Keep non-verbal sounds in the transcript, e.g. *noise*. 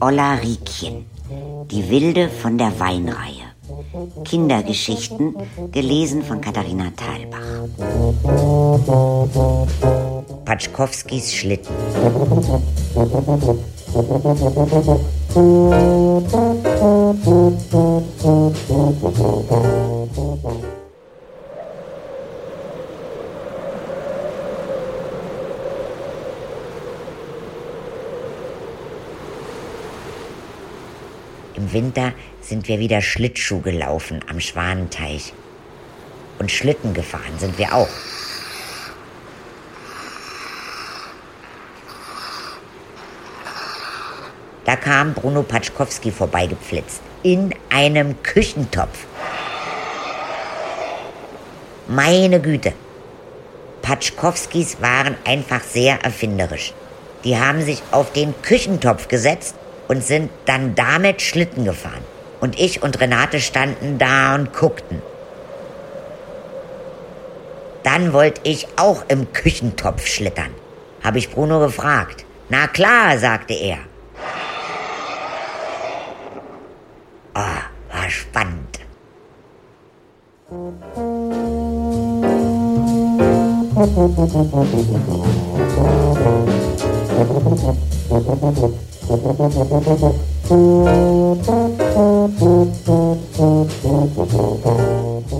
Olla Riekchen, die Wilde von der Weinreihe. Kindergeschichten, gelesen von Katharina Thalbach. Patschkowskis Schlitten. Im Winter sind wir wieder Schlittschuh gelaufen am Schwanenteich. Und Schlitten gefahren sind wir auch. Da kam Bruno Patschkowski vorbeigepflitzt. In einem Küchentopf. Meine Güte. Patschkowskis waren einfach sehr erfinderisch. Die haben sich auf den Küchentopf gesetzt und sind dann damit Schlitten gefahren. Und ich und Renate standen da und guckten. Dann wollte ich auch im Küchentopf schlittern. Habe ich Bruno gefragt. Na klar, sagte er. Oh, war spannend. *laughs* Thank you.